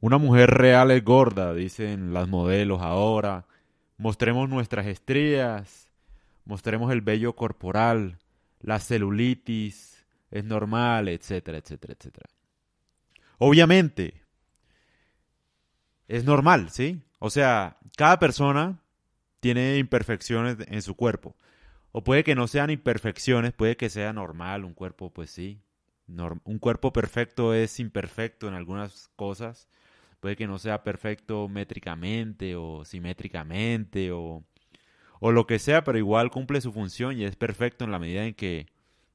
Una mujer real es gorda, dicen las modelos ahora. Mostremos nuestras estrías, mostremos el vello corporal, la celulitis es normal, etcétera, etcétera, etcétera. Obviamente, es normal, ¿sí? O sea, cada persona tiene imperfecciones en su cuerpo. O puede que no sean imperfecciones, puede que sea normal, un cuerpo, pues sí. un cuerpo perfecto es imperfecto en algunas cosas. Puede que no sea perfecto métricamente o simétricamente o, o lo que sea, pero igual cumple su función y es perfecto en la medida en que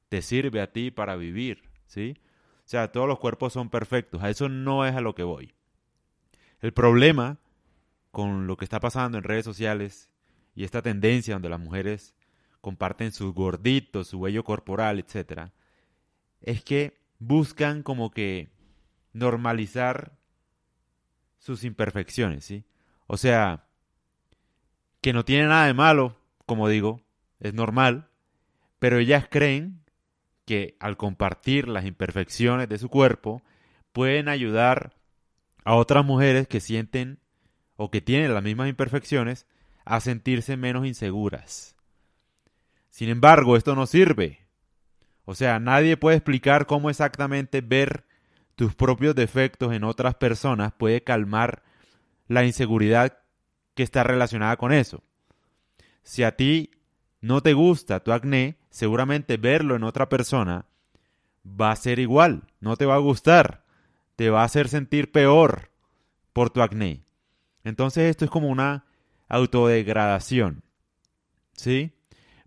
te sirve a ti para vivir, ¿sí? O sea, todos los cuerpos son perfectos. A eso no es a lo que voy. El problema con lo que está pasando en redes sociales y esta tendencia donde las mujeres comparten sus gorditos, su vello corporal, etc., es que buscan como que normalizar sus imperfecciones, ¿sí? O sea, que no tiene nada de malo, como digo, es normal, pero ellas creen que al compartir las imperfecciones de su cuerpo pueden ayudar a otras mujeres que sienten o que tienen las mismas imperfecciones a sentirse menos inseguras. Sin embargo, esto no sirve. O sea, nadie puede explicar cómo exactamente ver tus propios defectos en otras personas puede calmar la inseguridad que está relacionada con eso. Si a ti no te gusta tu acné, seguramente verlo en otra persona va a ser igual, no te va a gustar, te va a hacer sentir peor por tu acné. Entonces esto es como una autodegradación. ¿Sí?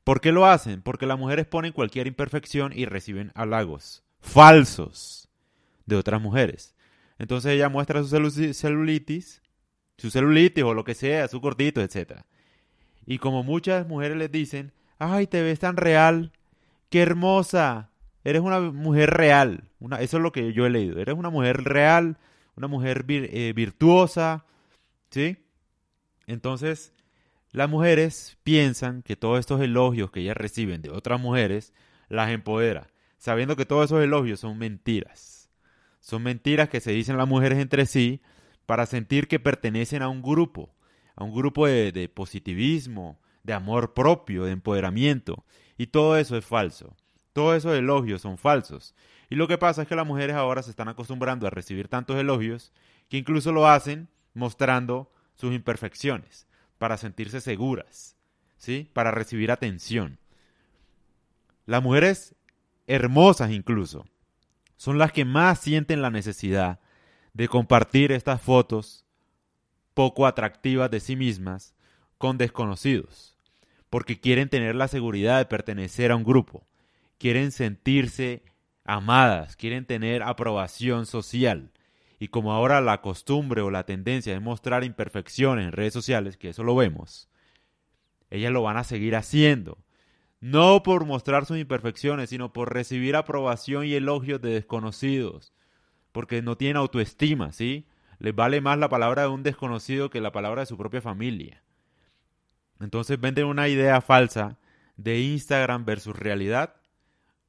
¿Por qué lo hacen? Porque las mujeres ponen cualquier imperfección y reciben halagos falsos de otras mujeres. Entonces ella muestra su celulitis, su celulitis o lo que sea, su cortito, etc. Y como muchas mujeres les dicen, ay, te ves tan real, qué hermosa, eres una mujer real. Eso es lo que yo he leído, eres una mujer real, una mujer eh, virtuosa, ¿sí? Entonces, las mujeres piensan que todos estos elogios que ellas reciben de otras mujeres las empodera, sabiendo que todos esos elogios son mentiras. Son mentiras que se dicen las mujeres entre sí para sentir que pertenecen a un grupo, a un grupo de, positivismo, de amor propio, de empoderamiento. Y todo eso es falso. Todos esos elogios son falsos. Y lo que pasa es que las mujeres ahora se están acostumbrando a recibir tantos elogios que incluso lo hacen mostrando sus imperfecciones para sentirse seguras, ¿sí? Para recibir atención. Las mujeres hermosas incluso son las que más sienten la necesidad de compartir estas fotos poco atractivas de sí mismas con desconocidos, porque quieren tener la seguridad de pertenecer a un grupo, quieren sentirse amadas, quieren tener aprobación social. Y como ahora la costumbre o la tendencia es mostrar imperfecciones en redes sociales, que eso lo vemos, ellas lo van a seguir haciendo. No por mostrar sus imperfecciones, sino por recibir aprobación y elogios de desconocidos. Porque no tienen autoestima, ¿sí? Les vale más la palabra de un desconocido que la palabra de su propia familia. Entonces venden una idea falsa de Instagram versus realidad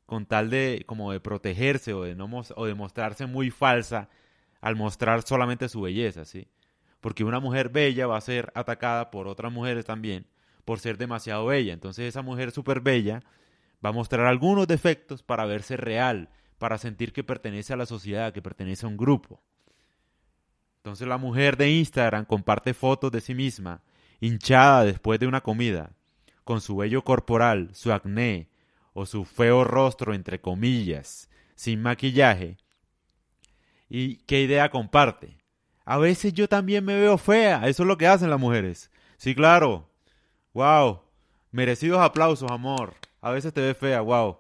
con tal de como de protegerse o de no o de mostrarse muy falsa al mostrar solamente su belleza, ¿sí? Porque una mujer bella va a ser atacada por otras mujeres también por ser demasiado bella. Entonces esa mujer súper bella va a mostrar algunos defectos para verse real, para sentir que pertenece a la sociedad, que pertenece a un grupo. Entonces la mujer de Instagram comparte fotos de sí misma, hinchada después de una comida, con su vello corporal, su acné, o su feo rostro, entre comillas, sin maquillaje. ¿Y qué idea comparte? A veces yo también me veo fea, eso es lo que hacen las mujeres. Sí, claro. Wow. Merecidos aplausos, amor. A veces te ves fea, wow.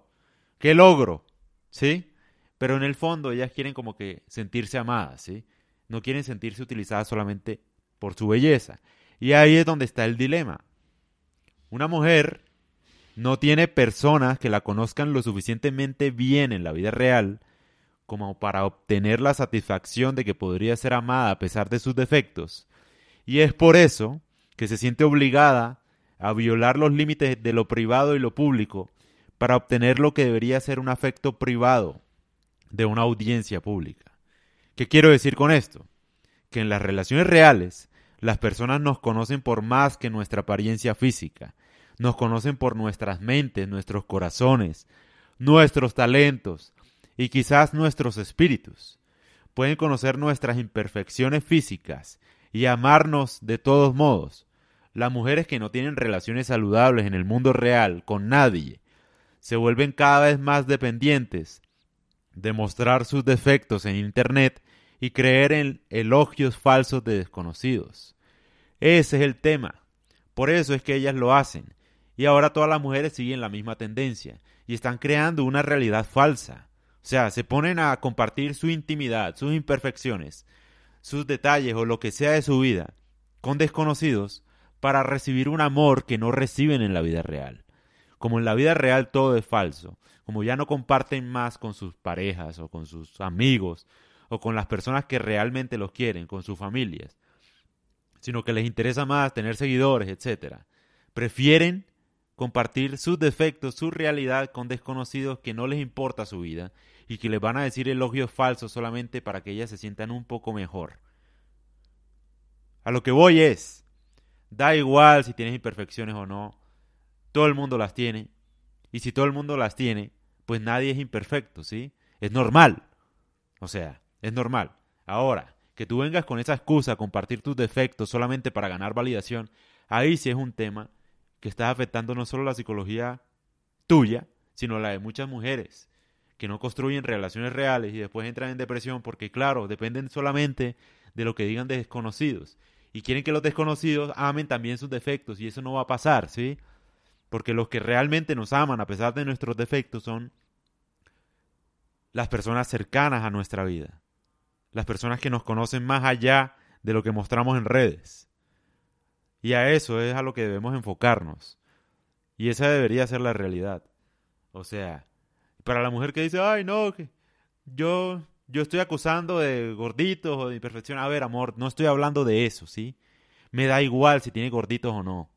¿Qué logro? ¿Sí? Pero en el fondo ellas quieren como que sentirse amadas, ¿sí? No quieren sentirse utilizadas solamente por su belleza. Y ahí es donde está el dilema. Una mujer no tiene personas que la conozcan lo suficientemente bien en la vida real como para obtener la satisfacción de que podría ser amada a pesar de sus defectos. Y es por eso que se siente obligada a violar los límites de lo privado y lo público para obtener lo que debería ser un afecto privado de una audiencia pública. ¿Qué quiero decir con esto? que en las relaciones reales las personas nos conocen por más que nuestra apariencia física, nos conocen por nuestras mentes, nuestros corazones, nuestros talentos y quizás nuestros espíritus. Pueden conocer nuestras imperfecciones físicas y amarnos de todos modos. Las mujeres que no tienen relaciones saludables en el mundo real con nadie se vuelven cada vez más dependientes de mostrar sus defectos en Internet y creer en elogios falsos de desconocidos. Ese es el tema. Por eso es que ellas lo hacen. Y ahora todas las mujeres siguen la misma tendencia y están creando una realidad falsa. O sea, se ponen a compartir su intimidad, sus imperfecciones, sus detalles o lo que sea de su vida con desconocidos para recibir un amor que no reciben en la vida real. Como en la vida real todo es falso, como ya no comparten más con sus parejas o con sus amigos o con las personas que realmente los quieren, con sus familias, sino que les interesa más tener seguidores, etc. Prefieren compartir sus defectos, su realidad con desconocidos que no les importa su vida y que les van a decir elogios falsos solamente para que ellas se sientan un poco mejor. A lo que voy es, da igual si tienes imperfecciones o no, todo el mundo las tiene, y si todo el mundo las tiene, pues nadie es imperfecto, ¿sí? Es normal. O sea, es normal. Ahora, que tú vengas con esa excusa a compartir tus defectos solamente para ganar validación, ahí sí es un tema que está afectando no solo la psicología tuya, sino la de muchas mujeres que no construyen relaciones reales y después entran en depresión porque, claro, dependen solamente de lo que digan desconocidos. Y quieren que los desconocidos amen también sus defectos y eso no va a pasar, ¿sí? Porque los que realmente nos aman a pesar de nuestros defectos son las personas cercanas a nuestra vida. Las personas que nos conocen más allá de lo que mostramos en redes. Y a eso es a lo que debemos enfocarnos. Y esa debería ser la realidad. O sea, para la mujer que dice, ay, no, que yo, yo estoy acusando de gorditos o de imperfección. A ver, amor, no estoy hablando de eso, ¿sí? Me da igual si tiene gorditos o no.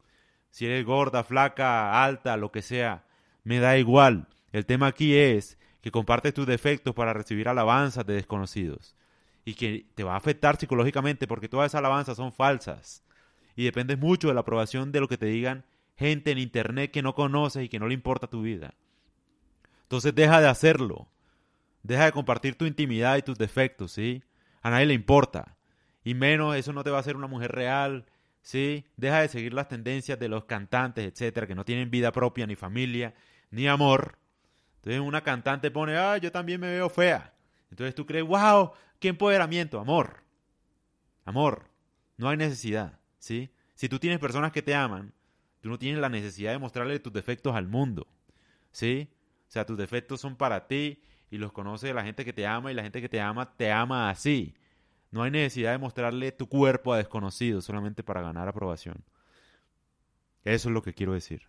Si eres gorda, flaca, alta, lo que sea. Me da igual. El tema aquí es que compartes tus defectos para recibir alabanzas de desconocidos. Y que te va a afectar psicológicamente porque todas esas alabanzas son falsas. Y dependes mucho de la aprobación de lo que te digan gente en internet que no conoces y que no le importa tu vida. Entonces deja de hacerlo. Deja de compartir tu intimidad y tus defectos, ¿sí? A nadie le importa. Y menos eso no te va a hacer una mujer real, ¿sí? Deja de seguir las tendencias de los cantantes, etcétera, que no tienen vida propia, ni familia, ni amor. Entonces una cantante pone, ah, yo también me veo fea. Entonces tú crees, wow, qué empoderamiento, amor. Amor, no hay necesidad, ¿sí? Si tú tienes personas que te aman, tú no tienes la necesidad de mostrarle tus defectos al mundo, ¿sí? O sea, tus defectos son para ti y los conoce la gente que te ama y la gente que te ama te ama así. No hay necesidad de mostrarle tu cuerpo a desconocidos solamente para ganar aprobación. Eso es lo que quiero decir.